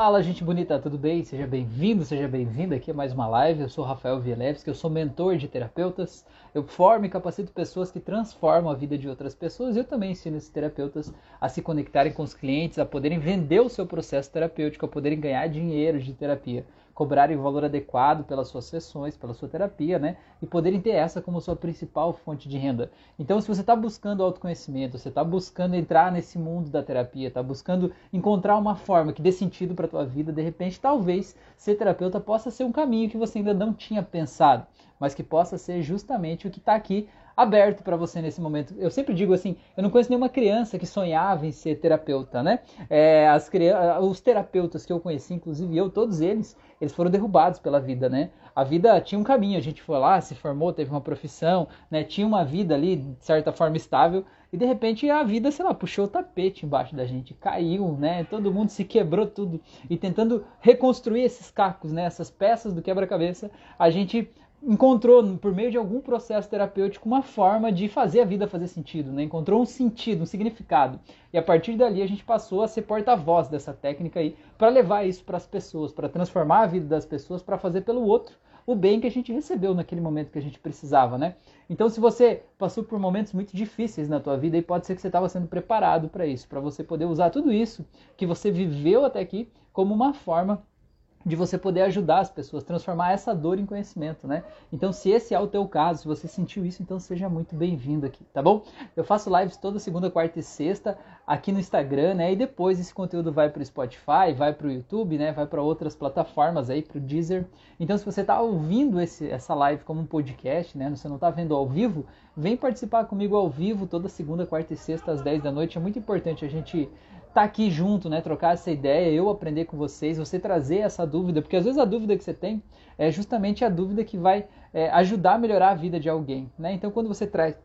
Fala, gente bonita, tudo bem? Seja bem-vindo, seja bem-vinda aqui a mais uma live. Eu sou Rafael Vielewski, eu sou mentor de terapeutas. Eu formo e capacito pessoas que transformam a vida de outras pessoas. Eu também ensino esses terapeutas a se conectarem com os clientes, a poderem vender o seu processo terapêutico, a poderem ganhar dinheiro de terapia cobrarem o valor adequado pelas suas sessões, pela sua terapia, né? E poderem ter essa como sua principal fonte de renda. Então, se você está buscando autoconhecimento, você está buscando entrar nesse mundo da terapia, está buscando encontrar uma forma que dê sentido para a tua vida, de repente, talvez ser terapeuta possa ser um caminho que você ainda não tinha pensado, mas que possa ser justamente o que está aqui aberto para você nesse momento. Eu sempre digo assim, eu não conheço nenhuma criança que sonhava em ser terapeuta, né? É, as os terapeutas que eu conheci, inclusive eu, todos eles, eles foram derrubados pela vida, né? A vida tinha um caminho, a gente foi lá, se formou, teve uma profissão, né? Tinha uma vida ali, de certa forma, estável, e de repente a vida, sei lá, puxou o tapete embaixo da gente, caiu, né? Todo mundo se quebrou tudo. E tentando reconstruir esses cacos, né? Essas peças do quebra-cabeça, a gente encontrou, por meio de algum processo terapêutico, uma forma de fazer a vida fazer sentido, né? encontrou um sentido, um significado. E a partir dali a gente passou a ser porta-voz dessa técnica aí, para levar isso para as pessoas, para transformar a vida das pessoas, para fazer pelo outro o bem que a gente recebeu naquele momento que a gente precisava, né? Então, se você passou por momentos muito difíceis na tua vida, e pode ser que você estava sendo preparado para isso, para você poder usar tudo isso que você viveu até aqui como uma forma de você poder ajudar as pessoas, transformar essa dor em conhecimento, né? Então, se esse é o teu caso, se você sentiu isso, então seja muito bem-vindo aqui, tá bom? Eu faço lives toda segunda, quarta e sexta aqui no Instagram, né? E depois esse conteúdo vai para o Spotify, vai para o YouTube, né? Vai para outras plataformas aí, para o Deezer. Então, se você está ouvindo esse, essa live como um podcast, né? Você não está vendo ao vivo, vem participar comigo ao vivo toda segunda, quarta e sexta às 10 da noite. É muito importante a gente tá aqui junto, né? Trocar essa ideia, eu aprender com vocês, você trazer essa dúvida, porque às vezes a dúvida que você tem é justamente a dúvida que vai é, ajudar a melhorar a vida de alguém, né? Então quando você traz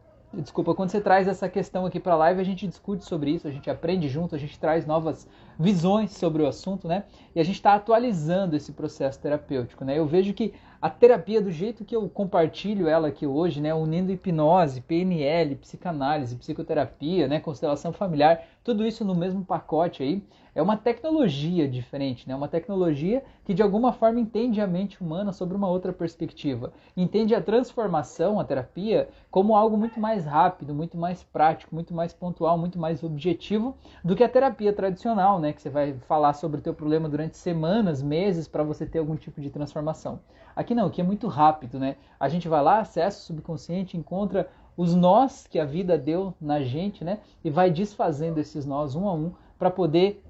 desculpa, quando você traz essa questão aqui para a live, a gente discute sobre isso, a gente aprende junto, a gente traz novas visões sobre o assunto, né? E a gente está atualizando esse processo terapêutico, né? Eu vejo que a terapia, do jeito que eu compartilho ela aqui hoje, né? Unindo hipnose, PNL, psicanálise, psicoterapia, né? Constelação familiar, tudo isso no mesmo pacote aí, é uma tecnologia diferente, né? Uma tecnologia que de alguma forma entende a mente humana sobre uma outra perspectiva, entende a transformação, a terapia, como algo muito mais rápido, muito mais prático, muito mais pontual, muito mais objetivo do que a terapia tradicional, né? Que você vai falar sobre o teu problema durante semanas, meses para você ter algum tipo de transformação. Aqui não, aqui é muito rápido, né? A gente vai lá, acessa o subconsciente, encontra os nós que a vida deu na gente, né? E vai desfazendo esses nós um a um para poder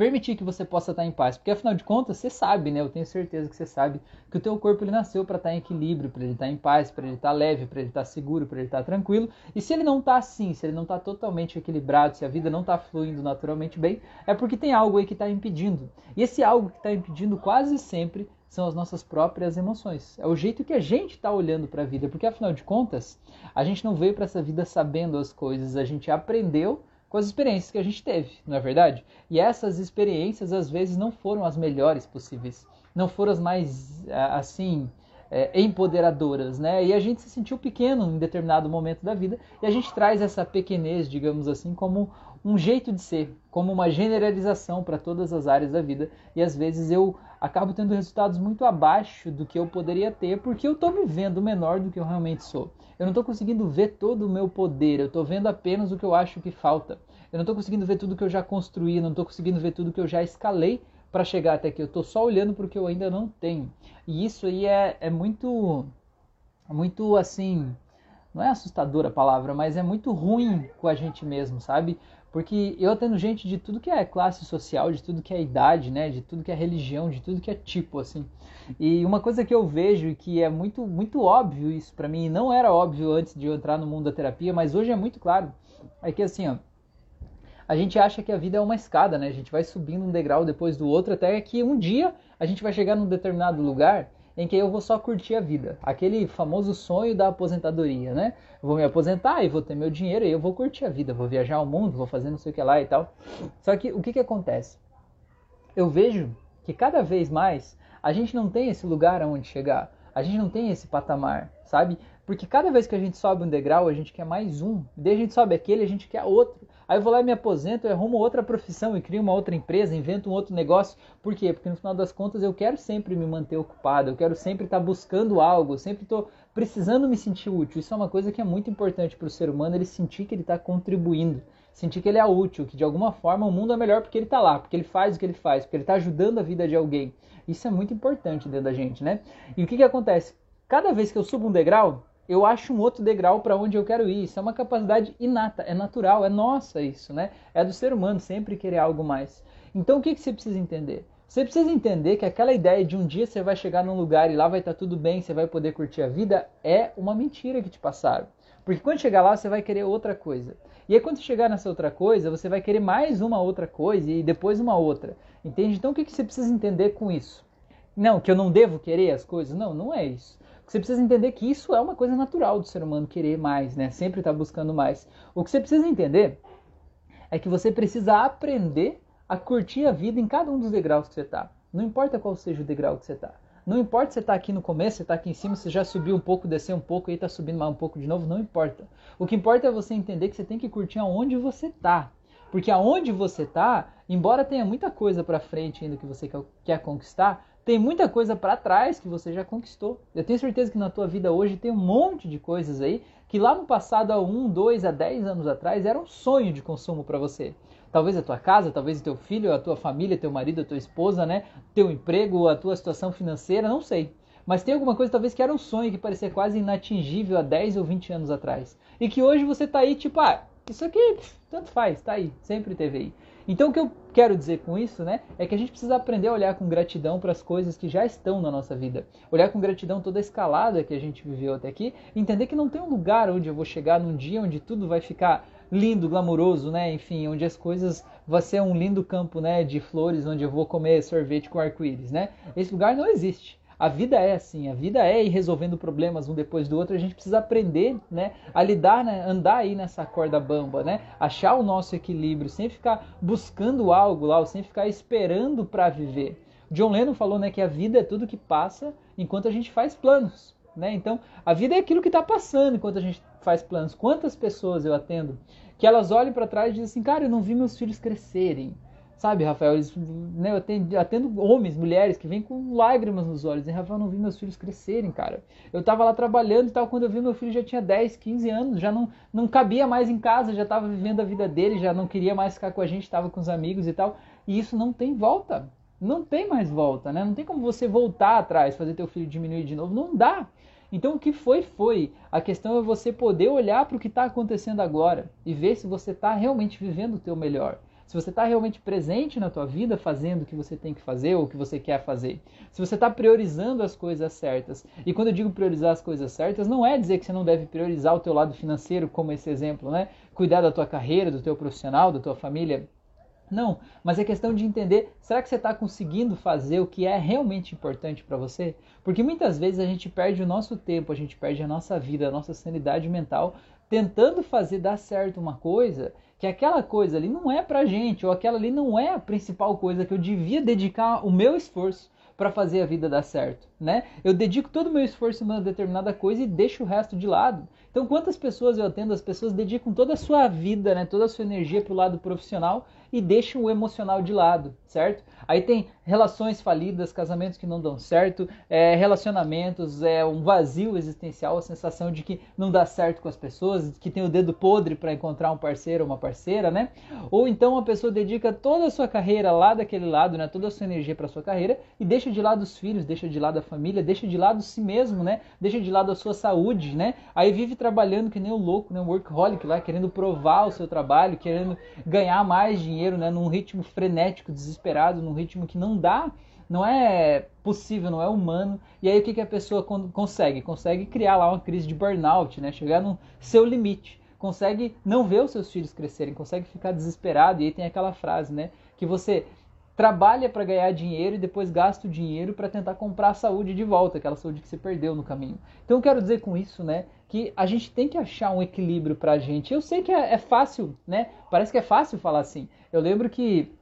permitir que você possa estar em paz, porque afinal de contas você sabe, né? Eu tenho certeza que você sabe que o teu corpo ele nasceu para estar em equilíbrio, para ele estar em paz, para ele estar leve, para ele estar seguro, para ele estar tranquilo. E se ele não está assim, se ele não está totalmente equilibrado, se a vida não está fluindo naturalmente bem, é porque tem algo aí que está impedindo. E esse algo que está impedindo quase sempre são as nossas próprias emoções. É o jeito que a gente está olhando para a vida, porque afinal de contas, a gente não veio para essa vida sabendo as coisas, a gente aprendeu com as experiências que a gente teve, não é verdade? E essas experiências às vezes não foram as melhores possíveis, não foram as mais assim é, empoderadoras, né? E a gente se sentiu pequeno em determinado momento da vida e a gente traz essa pequenez, digamos assim, como um jeito de ser, como uma generalização para todas as áreas da vida. E às vezes eu acabo tendo resultados muito abaixo do que eu poderia ter porque eu estou me vendo menor do que eu realmente sou. Eu não estou conseguindo ver todo o meu poder, eu estou vendo apenas o que eu acho que falta. Eu não estou conseguindo ver tudo que eu já construí, não estou conseguindo ver tudo que eu já escalei para chegar até aqui. Eu estou só olhando para o que eu ainda não tenho. E isso aí é, é muito, muito assim, não é assustadora a palavra, mas é muito ruim com a gente mesmo, sabe? Porque eu tendo gente de tudo que é classe social, de tudo que é idade, né, de tudo que é religião, de tudo que é tipo, assim. E uma coisa que eu vejo e que é muito, muito óbvio isso para mim, e não era óbvio antes de eu entrar no mundo da terapia, mas hoje é muito claro, é que assim, ó, a gente acha que a vida é uma escada, né? A gente vai subindo um degrau depois do outro até que um dia a gente vai chegar num determinado lugar em que eu vou só curtir a vida. Aquele famoso sonho da aposentadoria, né? vou me aposentar e vou ter meu dinheiro e eu vou curtir a vida, vou viajar ao mundo, vou fazer não sei o que lá e tal. Só que o que, que acontece? Eu vejo que cada vez mais a gente não tem esse lugar aonde chegar, a gente não tem esse patamar, sabe? Porque cada vez que a gente sobe um degrau, a gente quer mais um. Daí a gente sobe aquele, a gente quer outro. Aí eu vou lá e me aposento, eu arrumo outra profissão e crio uma outra empresa, invento um outro negócio. Por quê? Porque no final das contas eu quero sempre me manter ocupado, eu quero sempre estar buscando algo, eu sempre estou precisando me sentir útil. Isso é uma coisa que é muito importante para o ser humano, ele sentir que ele está contribuindo, sentir que ele é útil, que de alguma forma o mundo é melhor porque ele está lá, porque ele faz o que ele faz, porque ele está ajudando a vida de alguém. Isso é muito importante dentro da gente, né? E o que, que acontece? Cada vez que eu subo um degrau, eu acho um outro degrau para onde eu quero ir. Isso é uma capacidade inata, é natural, é nossa isso, né? É do ser humano sempre querer algo mais. Então o que, que você precisa entender? Você precisa entender que aquela ideia de um dia você vai chegar num lugar e lá vai estar tá tudo bem, você vai poder curtir a vida, é uma mentira que te passaram. Porque quando chegar lá, você vai querer outra coisa. E aí, quando chegar nessa outra coisa, você vai querer mais uma outra coisa e depois uma outra. Entende? Então, o que, que você precisa entender com isso? Não, que eu não devo querer as coisas? Não, não é isso. Você precisa entender que isso é uma coisa natural do ser humano querer mais, né? Sempre estar tá buscando mais. O que você precisa entender é que você precisa aprender a curtir a vida em cada um dos degraus que você está. Não importa qual seja o degrau que você está. Não importa se você está aqui no começo, você está aqui em cima, você já subiu um pouco, desceu um pouco, e está subindo mais um pouco de novo, não importa. O que importa é você entender que você tem que curtir aonde você está. Porque aonde você está, embora tenha muita coisa para frente ainda que você quer conquistar, tem muita coisa para trás que você já conquistou. Eu tenho certeza que na tua vida hoje tem um monte de coisas aí que lá no passado, há um, dois, a dez anos atrás, era um sonho de consumo para você. Talvez a tua casa, talvez o teu filho, a tua família, teu marido, a tua esposa, né? Teu emprego, a tua situação financeira, não sei. Mas tem alguma coisa talvez que era um sonho que parecia quase inatingível há 10 ou 20 anos atrás. E que hoje você tá aí tipo, ah, isso aqui tanto faz, tá aí, sempre teve aí. Então o que eu quero dizer com isso, né, é que a gente precisa aprender a olhar com gratidão para as coisas que já estão na nossa vida. Olhar com gratidão toda a escalada que a gente viveu até aqui, entender que não tem um lugar onde eu vou chegar num dia onde tudo vai ficar lindo, glamouroso, né? Enfim, onde as coisas vai ser um lindo campo, né, de flores onde eu vou comer sorvete com arco-íris, né? Esse lugar não existe. A vida é assim, a vida é ir resolvendo problemas um depois do outro. A gente precisa aprender, né, a lidar, né, andar aí nessa corda bamba, né, achar o nosso equilíbrio, sem ficar buscando algo lá, sem ficar esperando para viver. John Lennon falou, né, que a vida é tudo que passa enquanto a gente faz planos, né? Então, a vida é aquilo que está passando enquanto a gente faz planos. Quantas pessoas eu atendo que elas olham para trás e dizem assim, cara, eu não vi meus filhos crescerem. Sabe, Rafael, eles, né, eu atendo, atendo, homens, mulheres que vêm com lágrimas nos olhos. E Rafael, não vi meus filhos crescerem, cara. Eu tava lá trabalhando e tal, quando eu vi meu filho já tinha 10, 15 anos, já não, não cabia mais em casa, já tava vivendo a vida dele, já não queria mais ficar com a gente, tava com os amigos e tal. E isso não tem volta. Não tem mais volta, né? Não tem como você voltar atrás, fazer teu filho diminuir de novo. Não dá. Então o que foi, foi. A questão é você poder olhar para o que está acontecendo agora e ver se você está realmente vivendo o teu melhor se você está realmente presente na tua vida fazendo o que você tem que fazer ou o que você quer fazer, se você está priorizando as coisas certas. E quando eu digo priorizar as coisas certas, não é dizer que você não deve priorizar o teu lado financeiro, como esse exemplo, né? Cuidar da tua carreira, do teu profissional, da tua família. Não, mas é questão de entender, será que você está conseguindo fazer o que é realmente importante para você? Porque muitas vezes a gente perde o nosso tempo, a gente perde a nossa vida, a nossa sanidade mental, tentando fazer dar certo uma coisa que aquela coisa ali não é pra gente, ou aquela ali não é a principal coisa que eu devia dedicar o meu esforço para fazer a vida dar certo, né? Eu dedico todo o meu esforço em uma determinada coisa e deixo o resto de lado. Então, quantas pessoas eu atendo? As pessoas dedicam toda a sua vida, né, toda a sua energia para o lado profissional e deixam o emocional de lado, certo? Aí tem relações falidas, casamentos que não dão certo, é, relacionamentos, é um vazio existencial, a sensação de que não dá certo com as pessoas, que tem o dedo podre para encontrar um parceiro ou uma parceira, né? Ou então a pessoa dedica toda a sua carreira lá daquele lado, né, toda a sua energia para sua carreira e deixa de lado os filhos, deixa de lado a família, deixa de lado si mesmo, né? Deixa de lado a sua saúde, né? Aí vive trabalhando que nem o louco, né, um workaholic lá, querendo provar o seu trabalho, querendo ganhar mais dinheiro, né, num ritmo frenético, desesperado, num ritmo que não dá, não é possível, não é humano. E aí o que, que a pessoa consegue? Consegue criar lá uma crise de burnout, né? Chegar no seu limite. Consegue não ver os seus filhos crescerem, consegue ficar desesperado. E aí tem aquela frase, né? Que você trabalha para ganhar dinheiro e depois gasta o dinheiro para tentar comprar a saúde de volta, aquela saúde que você perdeu no caminho. Então eu quero dizer com isso, né, que a gente tem que achar um equilíbrio para a gente. Eu sei que é, é, fácil, né? Parece que é fácil falar assim. Eu lembro que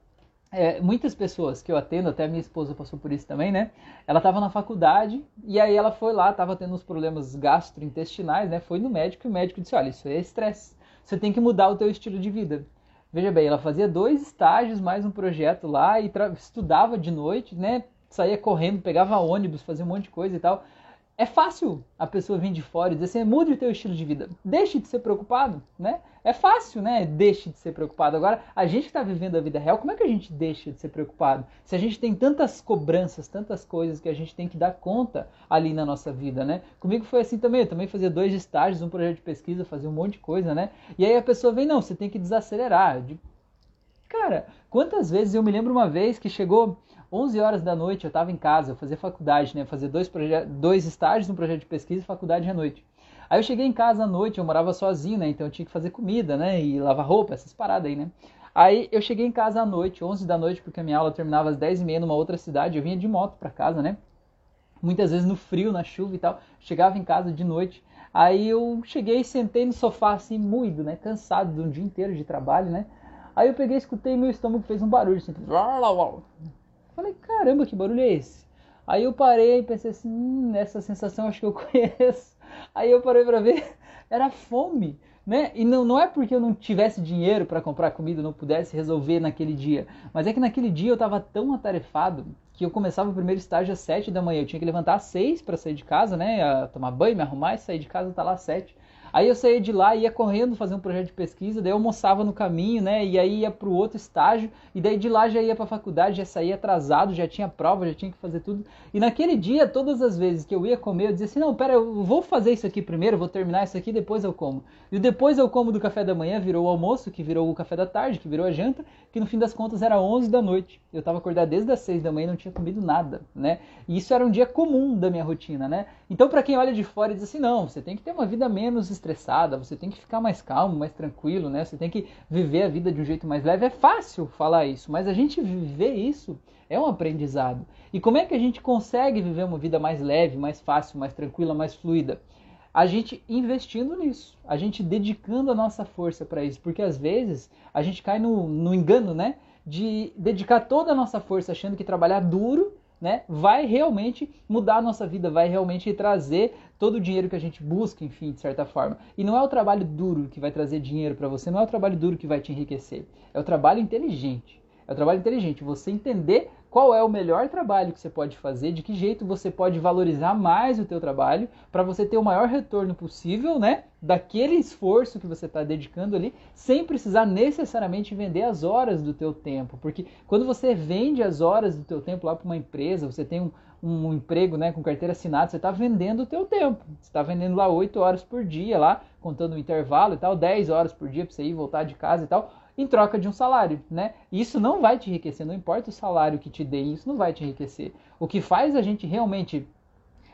é, muitas pessoas que eu atendo, até minha esposa passou por isso também, né? Ela estava na faculdade e aí ela foi lá, estava tendo uns problemas gastrointestinais, né? Foi no médico e o médico disse: olha, isso é estresse, você tem que mudar o teu estilo de vida. Veja bem, ela fazia dois estágios mais um projeto lá e estudava de noite, né? Saía correndo, pegava ônibus, fazia um monte de coisa e tal. É fácil a pessoa vir de fora e dizer assim, mude o teu estilo de vida, deixe de ser preocupado, né? É fácil, né? Deixe de ser preocupado. Agora, a gente que está vivendo a vida real, como é que a gente deixa de ser preocupado? Se a gente tem tantas cobranças, tantas coisas que a gente tem que dar conta ali na nossa vida, né? Comigo foi assim também, eu também fazia dois estágios, um projeto de pesquisa, fazia um monte de coisa, né? E aí a pessoa vem, não, você tem que desacelerar. Cara, quantas vezes eu me lembro uma vez que chegou 11 horas da noite eu estava em casa, eu fazia faculdade, né? Fazia dois, dois estágios no projeto de pesquisa e faculdade à noite. Aí eu cheguei em casa à noite, eu morava sozinho, né? Então eu tinha que fazer comida, né? E lavar roupa, essas paradas aí, né? Aí eu cheguei em casa à noite, 11 da noite, porque a minha aula terminava às 10 e meia numa outra cidade. Eu vinha de moto para casa, né? Muitas vezes no frio, na chuva e tal. Chegava em casa de noite. Aí eu cheguei, sentei no sofá assim, moído, né? Cansado de um dia inteiro de trabalho, né? Aí eu peguei, escutei meu estômago fez um barulho assim. Falei, caramba, que barulho é esse? Aí eu parei e pensei assim, hum, essa sensação acho que eu conheço. Aí eu parei para ver, era fome, né? E não, não é porque eu não tivesse dinheiro para comprar comida, não pudesse resolver naquele dia, mas é que naquele dia eu estava tão atarefado que eu começava o primeiro estágio às 7 da manhã, eu tinha que levantar às 6 para sair de casa, né? tomar banho, me arrumar e sair de casa, tá lá às 7. Aí eu saía de lá, ia correndo fazer um projeto de pesquisa, daí eu almoçava no caminho, né? E aí ia para o outro estágio, e daí de lá já ia para a faculdade, já saía atrasado, já tinha prova, já tinha que fazer tudo. E naquele dia, todas as vezes que eu ia comer, eu dizia assim: não, pera, eu vou fazer isso aqui primeiro, vou terminar isso aqui, depois eu como. E depois eu como do café da manhã, virou o almoço, que virou o café da tarde, que virou a janta, que no fim das contas era 11 da noite. Eu estava acordado desde as 6 da manhã e não tinha comido nada, né? E isso era um dia comum da minha rotina, né? Então, para quem olha de fora e diz assim: não, você tem que ter uma vida menos estressada, você tem que ficar mais calmo, mais tranquilo, né? Você tem que viver a vida de um jeito mais leve. É fácil falar isso, mas a gente viver isso é um aprendizado. E como é que a gente consegue viver uma vida mais leve, mais fácil, mais tranquila, mais fluida? A gente investindo nisso, a gente dedicando a nossa força para isso, porque às vezes a gente cai no, no engano, né? De dedicar toda a nossa força achando que trabalhar duro né, vai realmente mudar a nossa vida, vai realmente trazer todo o dinheiro que a gente busca, enfim, de certa forma. E não é o trabalho duro que vai trazer dinheiro para você, não é o trabalho duro que vai te enriquecer. É o trabalho inteligente. É o trabalho inteligente, você entender qual é o melhor trabalho que você pode fazer, de que jeito você pode valorizar mais o teu trabalho para você ter o maior retorno possível, né, daquele esforço que você está dedicando ali, sem precisar necessariamente vender as horas do teu tempo, porque quando você vende as horas do teu tempo lá para uma empresa, você tem um, um emprego, né, com carteira assinada, você está vendendo o teu tempo, você está vendendo lá 8 horas por dia lá, contando o intervalo e tal, 10 horas por dia para você ir voltar de casa e tal, em troca de um salário, né? Isso não vai te enriquecer, não importa o salário que te dê, isso não vai te enriquecer. O que faz a gente realmente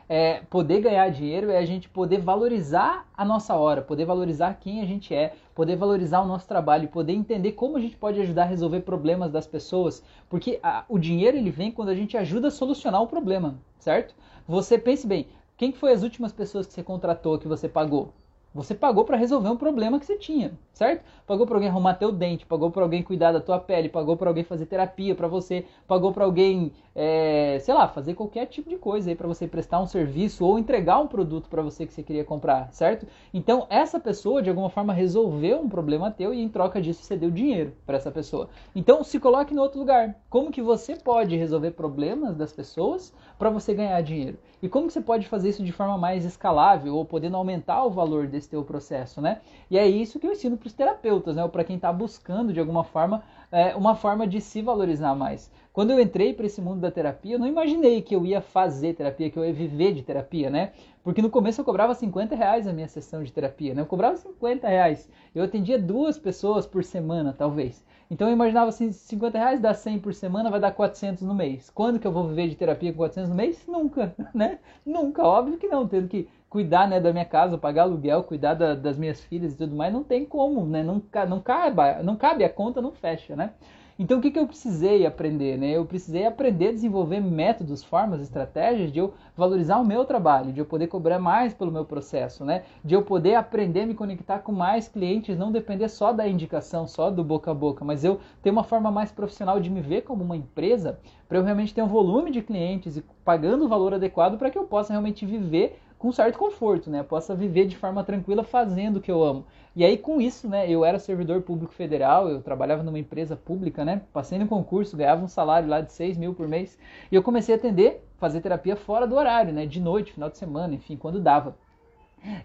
é, poder ganhar dinheiro é a gente poder valorizar a nossa hora, poder valorizar quem a gente é, poder valorizar o nosso trabalho, poder entender como a gente pode ajudar a resolver problemas das pessoas, porque a, o dinheiro ele vem quando a gente ajuda a solucionar o problema, certo? Você pense bem, quem foi as últimas pessoas que você contratou, que você pagou? Você pagou para resolver um problema que você tinha, certo? Pagou para alguém arrumar teu dente, pagou para alguém cuidar da tua pele, pagou para alguém fazer terapia para você, pagou para alguém, é, sei lá, fazer qualquer tipo de coisa aí para você prestar um serviço ou entregar um produto para você que você queria comprar, certo? Então essa pessoa de alguma forma resolveu um problema teu e em troca disso você deu dinheiro para essa pessoa. Então se coloque no outro lugar. Como que você pode resolver problemas das pessoas para você ganhar dinheiro? E como que você pode fazer isso de forma mais escalável ou podendo aumentar o valor desse teu processo, né? E é isso que eu ensino para os terapeutas, né? Ou para quem está buscando de alguma forma é, uma forma de se valorizar mais. Quando eu entrei para esse mundo da terapia, eu não imaginei que eu ia fazer terapia, que eu ia viver de terapia, né? Porque no começo eu cobrava 50 reais a minha sessão de terapia, né? Eu cobrava 50 reais. Eu atendia duas pessoas por semana, talvez. Então eu imaginava assim, 50 reais dá 100 por semana, vai dar 400 no mês. Quando que eu vou viver de terapia com 400 no mês? Nunca, né? Nunca, óbvio que não. Tendo que cuidar né, da minha casa, pagar aluguel, cuidar da, das minhas filhas e tudo mais, não tem como, né? Não, não, cabe, não cabe, a conta não fecha, né? Então o que, que eu precisei aprender? Né? Eu precisei aprender a desenvolver métodos, formas, estratégias de eu valorizar o meu trabalho, de eu poder cobrar mais pelo meu processo, né? de eu poder aprender a me conectar com mais clientes, não depender só da indicação, só do boca a boca, mas eu ter uma forma mais profissional de me ver como uma empresa, para eu realmente ter um volume de clientes e pagando o valor adequado para que eu possa realmente viver com certo conforto, né? Possa viver de forma tranquila fazendo o que eu amo. E aí com isso, né, eu era servidor público federal, eu trabalhava numa empresa pública, né? Passei no concurso, ganhava um salário lá de 6 mil por mês. E eu comecei a atender, fazer terapia fora do horário, né? De noite, final de semana, enfim, quando dava.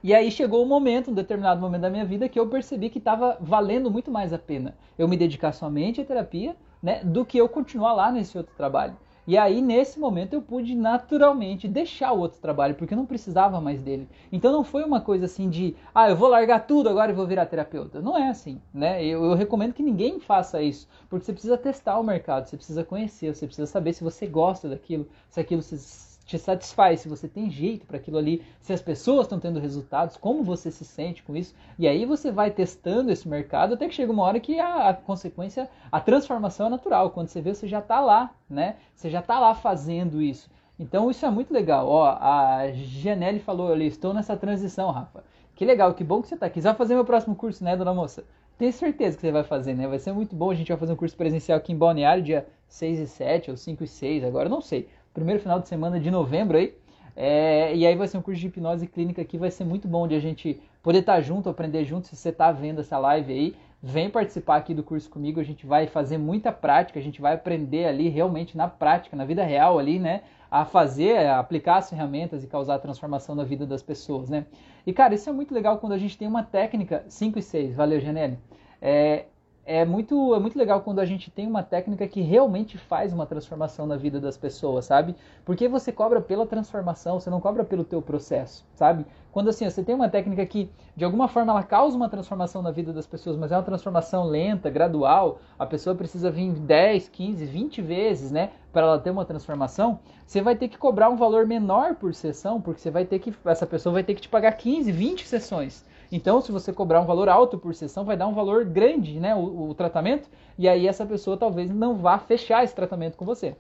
E aí chegou um momento, um determinado momento da minha vida, que eu percebi que estava valendo muito mais a pena eu me dedicar somente à terapia, né, do que eu continuar lá nesse outro trabalho. E aí, nesse momento, eu pude naturalmente deixar o outro trabalho, porque eu não precisava mais dele. Então não foi uma coisa assim de, ah, eu vou largar tudo agora e vou virar terapeuta. Não é assim, né? Eu, eu recomendo que ninguém faça isso, porque você precisa testar o mercado, você precisa conhecer, você precisa saber se você gosta daquilo, se aquilo se te satisfaz, se você tem jeito para aquilo ali, se as pessoas estão tendo resultados, como você se sente com isso. E aí você vai testando esse mercado até que chega uma hora que a, a consequência, a transformação é natural. Quando você vê, você já está lá, né? Você já está lá fazendo isso. Então isso é muito legal. Ó, a Janelle falou ali, estou nessa transição, Rafa. Que legal, que bom que você está aqui. Você vai fazer meu próximo curso, né, dona moça? Tenho certeza que você vai fazer, né? Vai ser muito bom. A gente vai fazer um curso presencial aqui em Balneário, dia 6 e 7 ou 5 e 6, agora não sei primeiro final de semana de novembro aí. É, e aí vai ser um curso de hipnose clínica que vai ser muito bom de a gente poder estar junto, aprender junto. Se você está vendo essa live aí, vem participar aqui do curso comigo. A gente vai fazer muita prática, a gente vai aprender ali realmente na prática, na vida real ali, né? A fazer, a aplicar as ferramentas e causar transformação na vida das pessoas, né? E cara, isso é muito legal quando a gente tem uma técnica 5 e 6. Valeu, Janelle. É, é muito, é muito legal quando a gente tem uma técnica que realmente faz uma transformação na vida das pessoas, sabe? Porque você cobra pela transformação, você não cobra pelo teu processo, sabe? Quando assim, você tem uma técnica que de alguma forma ela causa uma transformação na vida das pessoas, mas é uma transformação lenta, gradual, a pessoa precisa vir 10, 15, 20 vezes, né, para ela ter uma transformação, você vai ter que cobrar um valor menor por sessão, porque você vai ter que essa pessoa vai ter que te pagar 15, 20 sessões. Então, se você cobrar um valor alto por sessão, vai dar um valor grande, né, o, o tratamento, e aí essa pessoa talvez não vá fechar esse tratamento com você.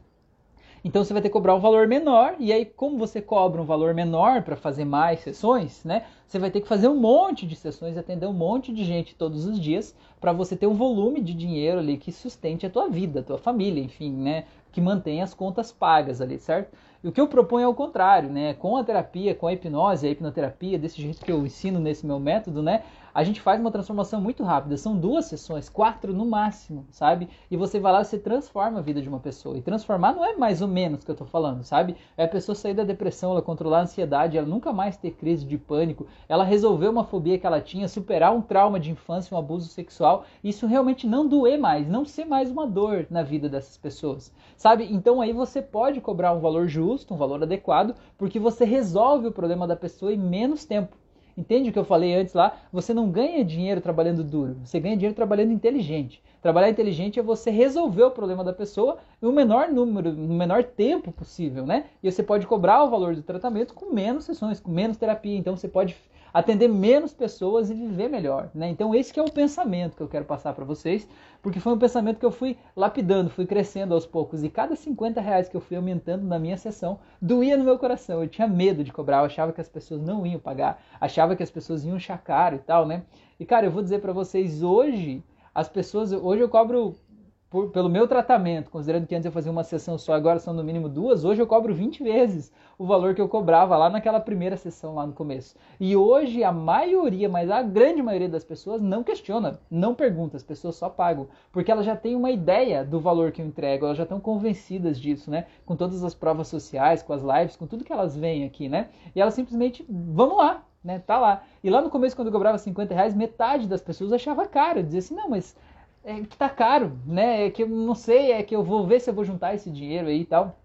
Então você vai ter que cobrar um valor menor, e aí, como você cobra um valor menor para fazer mais sessões, né? Você vai ter que fazer um monte de sessões, atender um monte de gente todos os dias, para você ter um volume de dinheiro ali que sustente a tua vida, a tua família, enfim, né? Que mantenha as contas pagas ali, certo? E o que eu proponho é o contrário, né? Com a terapia, com a hipnose, a hipnoterapia, desse jeito que eu ensino nesse meu método, né? A gente faz uma transformação muito rápida. São duas sessões, quatro no máximo, sabe? E você vai lá e você transforma a vida de uma pessoa. E transformar não é mais ou menos que eu tô falando, sabe? É a pessoa sair da depressão, ela controlar a ansiedade, ela nunca mais ter crise de pânico, ela resolver uma fobia que ela tinha, superar um trauma de infância, um abuso sexual. Isso realmente não doer mais, não ser mais uma dor na vida dessas pessoas, sabe? Então aí você pode cobrar um valor justo um valor adequado, porque você resolve o problema da pessoa em menos tempo. Entende o que eu falei antes lá? Você não ganha dinheiro trabalhando duro, você ganha dinheiro trabalhando inteligente. Trabalhar inteligente é você resolver o problema da pessoa no menor número, no menor tempo possível, né? E você pode cobrar o valor do tratamento com menos sessões, com menos terapia. Então você pode atender menos pessoas e viver melhor, né? Então esse é o pensamento que eu quero passar para vocês, porque foi um pensamento que eu fui lapidando, fui crescendo aos poucos e cada 50 reais que eu fui aumentando na minha sessão doía no meu coração. Eu tinha medo de cobrar, eu achava que as pessoas não iam pagar, achava que as pessoas iam achar caro e tal, né? E cara, eu vou dizer para vocês hoje as pessoas hoje eu cobro por, pelo meu tratamento, considerando que antes eu fazia uma sessão só, agora são no mínimo duas, hoje eu cobro 20 vezes o valor que eu cobrava lá naquela primeira sessão lá no começo. E hoje a maioria, mas a grande maioria das pessoas não questiona, não pergunta, as pessoas só pagam, porque elas já têm uma ideia do valor que eu entrego, elas já estão convencidas disso, né? Com todas as provas sociais, com as lives, com tudo que elas veem aqui, né? E elas simplesmente, vamos lá, né? Tá lá. E lá no começo, quando eu cobrava 50 reais, metade das pessoas achava caro, dizia assim, não, mas é que tá caro, né? É que eu não sei, é que eu vou ver se eu vou juntar esse dinheiro aí e tal.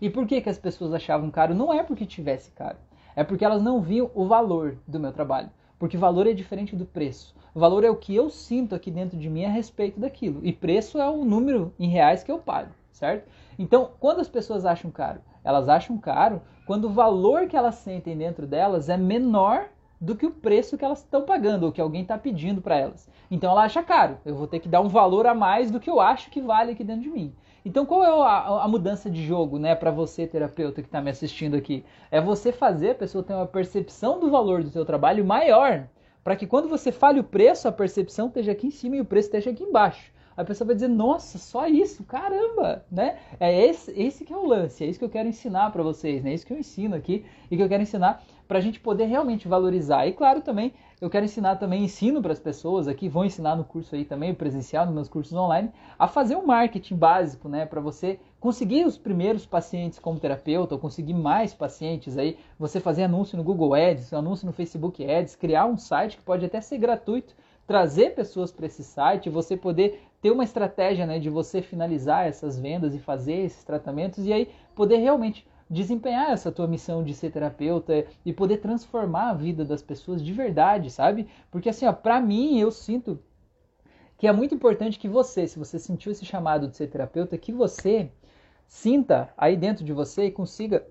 E por que, que as pessoas achavam caro? Não é porque tivesse caro, é porque elas não viam o valor do meu trabalho. Porque valor é diferente do preço. O valor é o que eu sinto aqui dentro de mim a respeito daquilo. E preço é o número em reais que eu pago, certo? Então, quando as pessoas acham caro? Elas acham caro quando o valor que elas sentem dentro delas é menor do que o preço que elas estão pagando ou que alguém está pedindo para elas. Então ela acha caro. Eu vou ter que dar um valor a mais do que eu acho que vale aqui dentro de mim. Então, qual é a, a mudança de jogo, né, para você, terapeuta que está me assistindo aqui? É você fazer a pessoa ter uma percepção do valor do seu trabalho maior, para que quando você fale o preço, a percepção esteja aqui em cima e o preço esteja aqui embaixo. A pessoa vai dizer, nossa, só isso, caramba, né? É esse, esse que é o lance, é isso que eu quero ensinar para vocês, né? É isso que eu ensino aqui e que eu quero ensinar para a gente poder realmente valorizar. E claro, também eu quero ensinar também, ensino para as pessoas aqui, vou ensinar no curso aí também, presencial, nos meus cursos online, a fazer um marketing básico, né, para você conseguir os primeiros pacientes como terapeuta, ou conseguir mais pacientes aí, você fazer anúncio no Google Ads, anúncio no Facebook Ads, criar um site que pode até ser gratuito, trazer pessoas para esse site, você poder ter uma estratégia, né, de você finalizar essas vendas e fazer esses tratamentos e aí poder realmente desempenhar essa tua missão de ser terapeuta e poder transformar a vida das pessoas de verdade, sabe? Porque assim, ó, para mim eu sinto que é muito importante que você, se você sentiu esse chamado de ser terapeuta, que você sinta aí dentro de você e consiga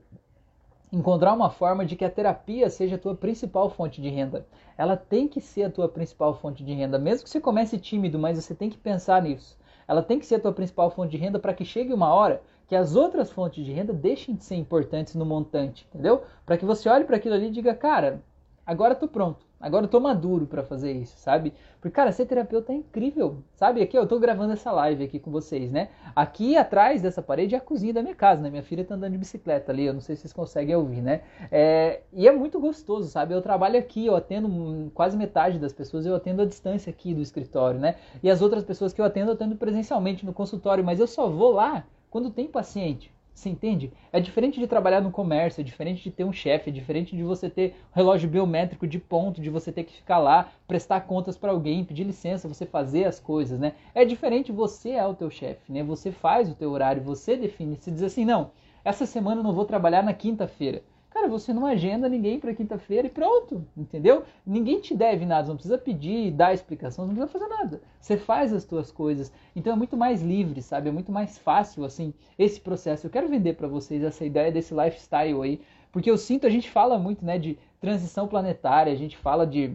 encontrar uma forma de que a terapia seja a tua principal fonte de renda. Ela tem que ser a tua principal fonte de renda, mesmo que você comece tímido, mas você tem que pensar nisso. Ela tem que ser a tua principal fonte de renda para que chegue uma hora que as outras fontes de renda deixem de ser importantes no montante, entendeu? Para que você olhe para aquilo ali e diga, cara, agora tô pronto, agora tô maduro para fazer isso, sabe? Porque, cara, ser terapeuta é incrível, sabe? Aqui eu tô gravando essa live aqui com vocês, né? Aqui atrás dessa parede é a cozinha da minha casa, né? Minha filha tá andando de bicicleta ali, eu não sei se vocês conseguem ouvir, né? É... E é muito gostoso, sabe? Eu trabalho aqui, eu atendo quase metade das pessoas, eu atendo à distância aqui do escritório, né? E as outras pessoas que eu atendo, eu atendo presencialmente no consultório, mas eu só vou lá quando tem paciente. Você entende? É diferente de trabalhar no comércio, é diferente de ter um chefe, é diferente de você ter um relógio biométrico de ponto, de você ter que ficar lá, prestar contas para alguém, pedir licença, você fazer as coisas, né? É diferente, você é o teu chefe, né? Você faz o teu horário, você define, se diz assim, não, essa semana eu não vou trabalhar na quinta-feira. Cara, você não agenda ninguém para quinta-feira e pronto, entendeu? Ninguém te deve nada, não precisa pedir, dar explicação, não precisa fazer nada. Você faz as tuas coisas. Então é muito mais livre, sabe? É muito mais fácil assim esse processo. Eu quero vender para vocês essa ideia desse lifestyle aí, porque eu sinto a gente fala muito, né, de transição planetária, a gente fala de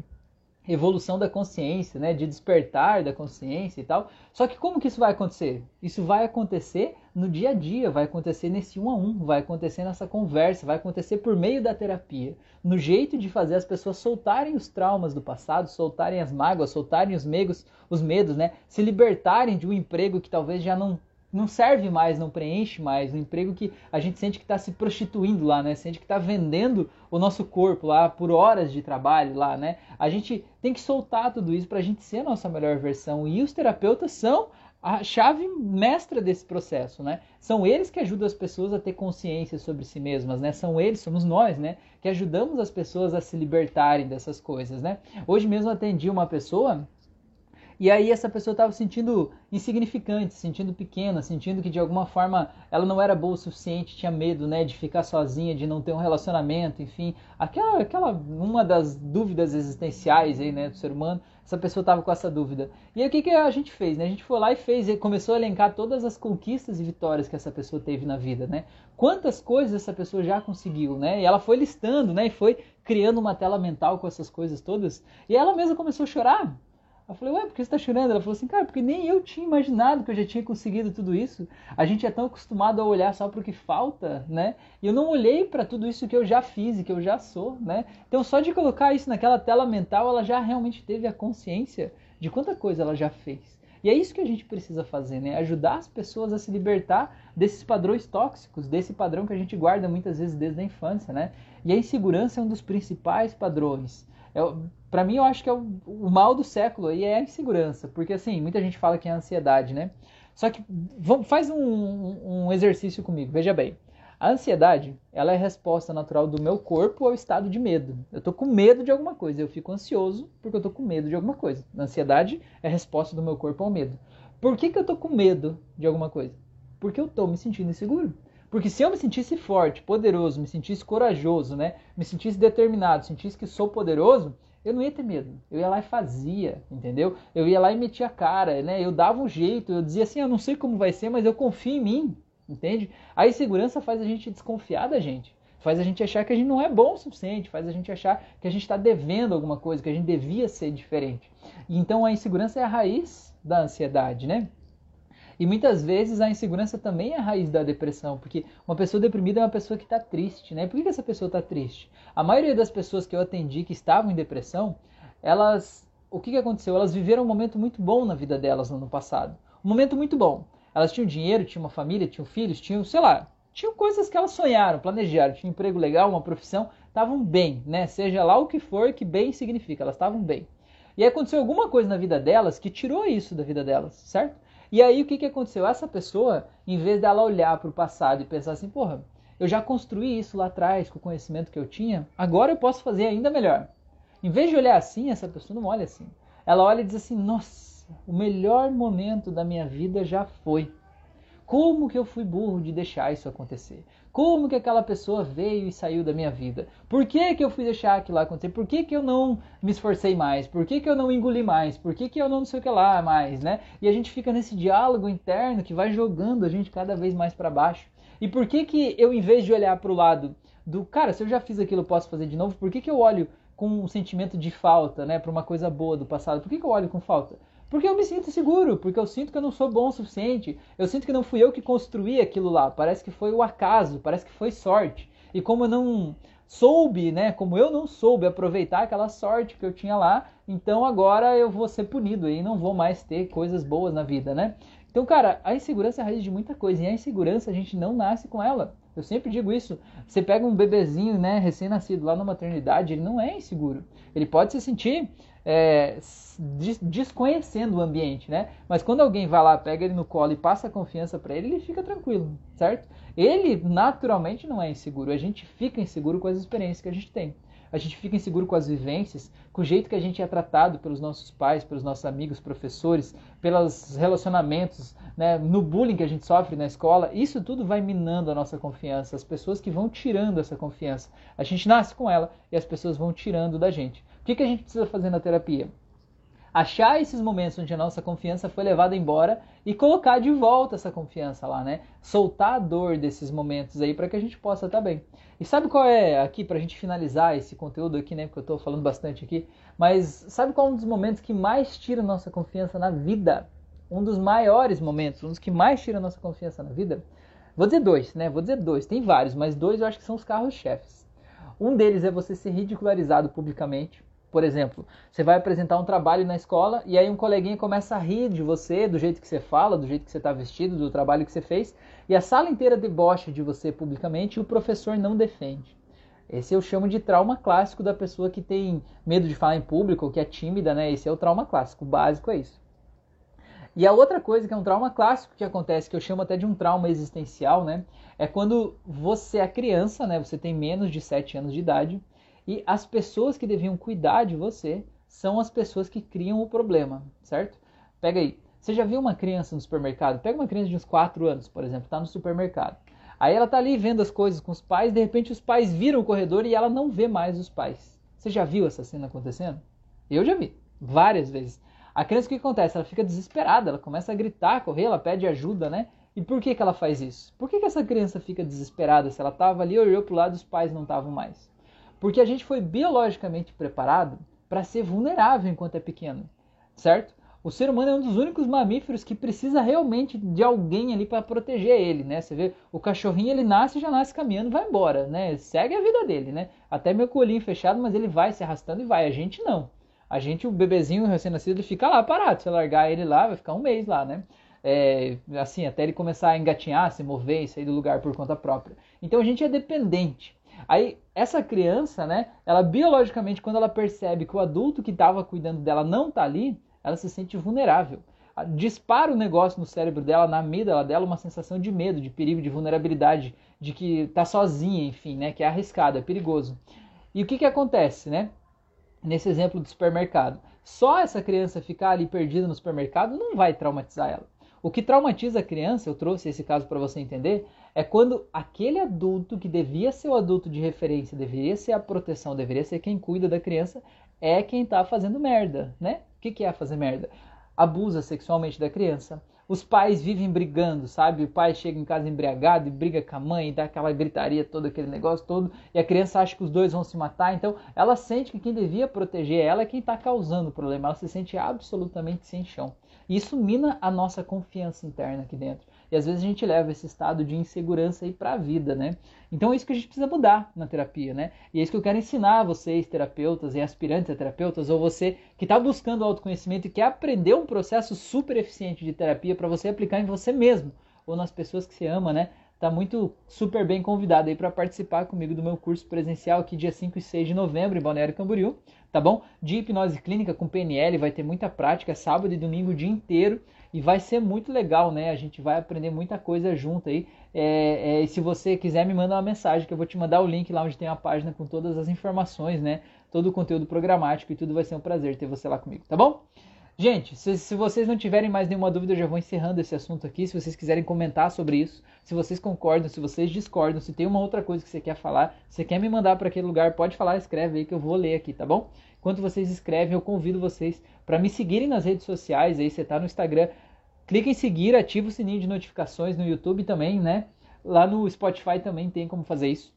evolução da consciência, né, de despertar da consciência e tal. Só que como que isso vai acontecer? Isso vai acontecer no dia a dia, vai acontecer nesse um a um, vai acontecer nessa conversa, vai acontecer por meio da terapia, no jeito de fazer as pessoas soltarem os traumas do passado, soltarem as mágoas, soltarem os medos, os medos, né, se libertarem de um emprego que talvez já não não serve mais, não preenche mais, um emprego que a gente sente que está se prostituindo lá, né? Sente que está vendendo o nosso corpo lá por horas de trabalho lá, né? A gente tem que soltar tudo isso para a gente ser a nossa melhor versão. E os terapeutas são a chave mestra desse processo, né? São eles que ajudam as pessoas a ter consciência sobre si mesmas, né? São eles, somos nós, né? Que ajudamos as pessoas a se libertarem dessas coisas, né? Hoje mesmo atendi uma pessoa e aí essa pessoa estava se sentindo insignificante, se sentindo pequena, sentindo que de alguma forma ela não era boa o suficiente, tinha medo, né, de ficar sozinha, de não ter um relacionamento, enfim, aquela, aquela uma das dúvidas existenciais aí, né, do ser humano. Essa pessoa estava com essa dúvida. E aí o que, que a gente fez? Né? A gente foi lá e fez, e começou a elencar todas as conquistas e vitórias que essa pessoa teve na vida, né? Quantas coisas essa pessoa já conseguiu, né? E ela foi listando, né? E foi criando uma tela mental com essas coisas todas. E ela mesma começou a chorar, eu falei, ué, por que você tá chorando? Ela falou assim, cara, porque nem eu tinha imaginado que eu já tinha conseguido tudo isso. A gente é tão acostumado a olhar só para o que falta, né? E eu não olhei para tudo isso que eu já fiz e que eu já sou, né? Então, só de colocar isso naquela tela mental, ela já realmente teve a consciência de quanta coisa ela já fez. E é isso que a gente precisa fazer, né? Ajudar as pessoas a se libertar desses padrões tóxicos, desse padrão que a gente guarda muitas vezes desde a infância, né? E a insegurança é um dos principais padrões. É, para mim, eu acho que é o, o, mal do século aí é a insegurança, porque assim, muita gente fala que é ansiedade, né? Só que vamos, faz um, um exercício comigo, veja bem. A ansiedade, ela é a resposta natural do meu corpo ao estado de medo. Eu tô com medo de alguma coisa, eu fico ansioso porque eu tô com medo de alguma coisa. A ansiedade é a resposta do meu corpo ao medo. Por que, que eu tô com medo de alguma coisa? Porque eu tô me sentindo inseguro. Porque se eu me sentisse forte, poderoso, me sentisse corajoso, né? Me sentisse determinado, sentisse que sou poderoso, eu não ia ter medo. Eu ia lá e fazia, entendeu? Eu ia lá e metia a cara, né? Eu dava um jeito, eu dizia assim, eu não sei como vai ser, mas eu confio em mim, entende? A insegurança faz a gente desconfiar da gente. faz a gente achar que a gente não é bom o suficiente, faz a gente achar que a gente está devendo alguma coisa, que a gente devia ser diferente. Então a insegurança é a raiz da ansiedade, né? E muitas vezes a insegurança também é a raiz da depressão, porque uma pessoa deprimida é uma pessoa que está triste, né? Por que, essa pessoa está triste? A maioria das pessoas que eu atendi que estavam em depressão, elas, o que, que aconteceu? Elas viveram um momento muito bom na vida delas no ano passado, um momento muito bom. Elas tinham dinheiro, tinham uma família, tinham filhos, tinham, sei lá, tinham coisas que elas sonharam, planejaram, tinham um emprego legal, uma profissão, estavam bem, né? Seja lá o que for que bem significa, elas estavam bem. E aconteceu alguma coisa na vida delas que tirou isso da vida delas, certo? E aí o que, que aconteceu? Essa pessoa, em vez dela olhar para o passado e pensar assim, porra, eu já construí isso lá atrás com o conhecimento que eu tinha, agora eu posso fazer ainda melhor. Em vez de olhar assim, essa pessoa não olha assim. Ela olha e diz assim, nossa, o melhor momento da minha vida já foi. Como que eu fui burro de deixar isso acontecer? Como que aquela pessoa veio e saiu da minha vida? Por que, que eu fui deixar aquilo lá acontecer? Por que, que eu não me esforcei mais? Por que, que eu não engoli mais? Por que, que eu não não sei o que lá mais, né? E a gente fica nesse diálogo interno que vai jogando a gente cada vez mais para baixo. E por que que eu, em vez de olhar para o lado do, cara, se eu já fiz aquilo, eu posso fazer de novo, por que, que eu olho com um sentimento de falta, né, para uma coisa boa do passado? Por que, que eu olho com falta? Porque eu me sinto seguro, porque eu sinto que eu não sou bom o suficiente, eu sinto que não fui eu que construí aquilo lá, parece que foi o acaso, parece que foi sorte. E como eu não soube, né, como eu não soube aproveitar aquela sorte que eu tinha lá, então agora eu vou ser punido e não vou mais ter coisas boas na vida, né? Então, cara, a insegurança é a raiz de muita coisa, e a insegurança a gente não nasce com ela. Eu sempre digo isso. Você pega um bebezinho, né, recém-nascido lá na maternidade, ele não é inseguro. Ele pode se sentir é, desconhecendo o ambiente, né? Mas quando alguém vai lá, pega ele no colo e passa a confiança para ele, ele fica tranquilo, certo? Ele naturalmente não é inseguro, a gente fica inseguro com as experiências que a gente tem. A gente fica inseguro com as vivências, com o jeito que a gente é tratado pelos nossos pais, pelos nossos amigos, professores, pelos relacionamentos, né, no bullying que a gente sofre na escola. Isso tudo vai minando a nossa confiança, as pessoas que vão tirando essa confiança. A gente nasce com ela e as pessoas vão tirando da gente. O que, que a gente precisa fazer na terapia? Achar esses momentos onde a nossa confiança foi levada embora e colocar de volta essa confiança lá, né? Soltar a dor desses momentos aí para que a gente possa estar tá bem. E sabe qual é aqui para a gente finalizar esse conteúdo aqui, né? Porque eu estou falando bastante aqui. Mas sabe qual é um dos momentos que mais tira nossa confiança na vida? Um dos maiores momentos, um dos que mais tira nossa confiança na vida? Vou dizer dois, né? Vou dizer dois. Tem vários, mas dois eu acho que são os carros-chefes. Um deles é você ser ridicularizado publicamente por exemplo, você vai apresentar um trabalho na escola e aí um coleguinha começa a rir de você, do jeito que você fala, do jeito que você está vestido, do trabalho que você fez, e a sala inteira debocha de você publicamente e o professor não defende. Esse eu chamo de trauma clássico da pessoa que tem medo de falar em público, ou que é tímida, né? Esse é o trauma clássico, o básico é isso. E a outra coisa que é um trauma clássico que acontece, que eu chamo até de um trauma existencial, né? É quando você é criança, né? Você tem menos de 7 anos de idade, e as pessoas que deviam cuidar de você são as pessoas que criam o problema, certo? Pega aí. Você já viu uma criança no supermercado? Pega uma criança de uns 4 anos, por exemplo, está no supermercado. Aí ela está ali vendo as coisas com os pais, de repente os pais viram o corredor e ela não vê mais os pais. Você já viu essa cena acontecendo? Eu já vi, várias vezes. A criança, o que acontece? Ela fica desesperada, ela começa a gritar, correr, ela pede ajuda, né? E por que, que ela faz isso? Por que, que essa criança fica desesperada se ela estava ali, olhou para o lado e os pais não estavam mais? Porque a gente foi biologicamente preparado para ser vulnerável enquanto é pequeno, certo? O ser humano é um dos únicos mamíferos que precisa realmente de alguém ali para proteger ele, né? Você vê, o cachorrinho ele nasce já nasce caminhando, vai embora, né? Segue a vida dele, né? Até meu colinho fechado, mas ele vai se arrastando e vai. A gente não. A gente, o bebezinho recém-nascido, ele fica lá parado. Se largar ele lá, vai ficar um mês lá, né? É, assim, até ele começar a engatinhar, se mover e sair do lugar por conta própria. Então a gente é dependente. Aí essa criança, né, ela biologicamente quando ela percebe que o adulto que estava cuidando dela não está ali, ela se sente vulnerável. Dispara o negócio no cérebro dela, na amígdala dela, uma sensação de medo, de perigo, de vulnerabilidade, de que está sozinha, enfim, né, que é arriscado, é perigoso. E o que que acontece, né? Nesse exemplo do supermercado, só essa criança ficar ali perdida no supermercado não vai traumatizar ela. O que traumatiza a criança, eu trouxe esse caso para você entender, é quando aquele adulto que devia ser o adulto de referência, deveria ser a proteção, deveria ser quem cuida da criança, é quem está fazendo merda, né? O que, que é fazer merda? Abusa sexualmente da criança, os pais vivem brigando, sabe? O pai chega em casa embriagado e briga com a mãe, e dá aquela gritaria toda, aquele negócio todo, e a criança acha que os dois vão se matar, então ela sente que quem devia proteger ela é quem está causando o problema, ela se sente absolutamente sem chão. Isso mina a nossa confiança interna aqui dentro. E às vezes a gente leva esse estado de insegurança aí para a vida, né? Então é isso que a gente precisa mudar na terapia, né? E é isso que eu quero ensinar a vocês, terapeutas e aspirantes a terapeutas, ou você que está buscando autoconhecimento e quer aprender um processo super eficiente de terapia para você aplicar em você mesmo ou nas pessoas que você ama, né? Tá muito super bem convidado aí para participar comigo do meu curso presencial aqui dia 5 e 6 de novembro em Balneário Camboriú, tá bom? De hipnose clínica com PNL, vai ter muita prática, sábado e domingo o dia inteiro e vai ser muito legal, né? A gente vai aprender muita coisa junto aí. É, é, se você quiser, me manda uma mensagem que eu vou te mandar o link lá onde tem a página com todas as informações, né? Todo o conteúdo programático e tudo vai ser um prazer ter você lá comigo, tá bom? Gente, se, se, vocês não tiverem mais nenhuma dúvida, eu já vou encerrando esse assunto aqui. Se vocês quiserem comentar sobre isso, se vocês concordam, se vocês discordam, se tem uma outra coisa que você quer falar, você quer me mandar para aquele lugar, pode falar, escreve aí que eu vou ler aqui, tá bom? Enquanto vocês escrevem, eu convido vocês para me seguirem nas redes sociais. Aí você está no Instagram, clica em seguir, ativa o sininho de notificações no YouTube também, né? Lá no Spotify também tem como fazer isso.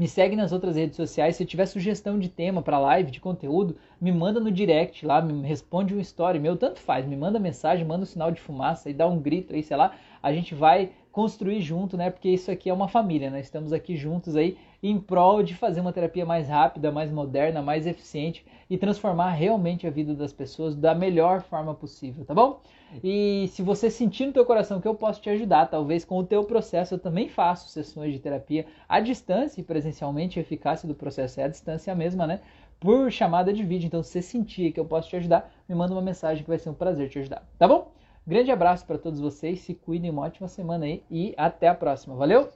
Me segue nas outras redes sociais. Se tiver sugestão de tema para live, de conteúdo, me manda no direct lá, me responde um story meu, tanto faz. Me manda mensagem, manda um sinal de fumaça e dá um grito aí, sei lá. A gente vai construir junto, né? Porque isso aqui é uma família, né? Estamos aqui juntos aí em prol de fazer uma terapia mais rápida, mais moderna, mais eficiente e transformar realmente a vida das pessoas da melhor forma possível, tá bom? E se você sentir no teu coração que eu posso te ajudar, talvez com o teu processo, eu também faço sessões de terapia à distância e presencialmente, a eficácia do processo é à distância mesma, né? Por chamada de vídeo. Então, se você sentir que eu posso te ajudar, me manda uma mensagem que vai ser um prazer te ajudar, tá bom? Grande abraço para todos vocês, se cuidem, uma ótima semana aí e até a próxima. Valeu?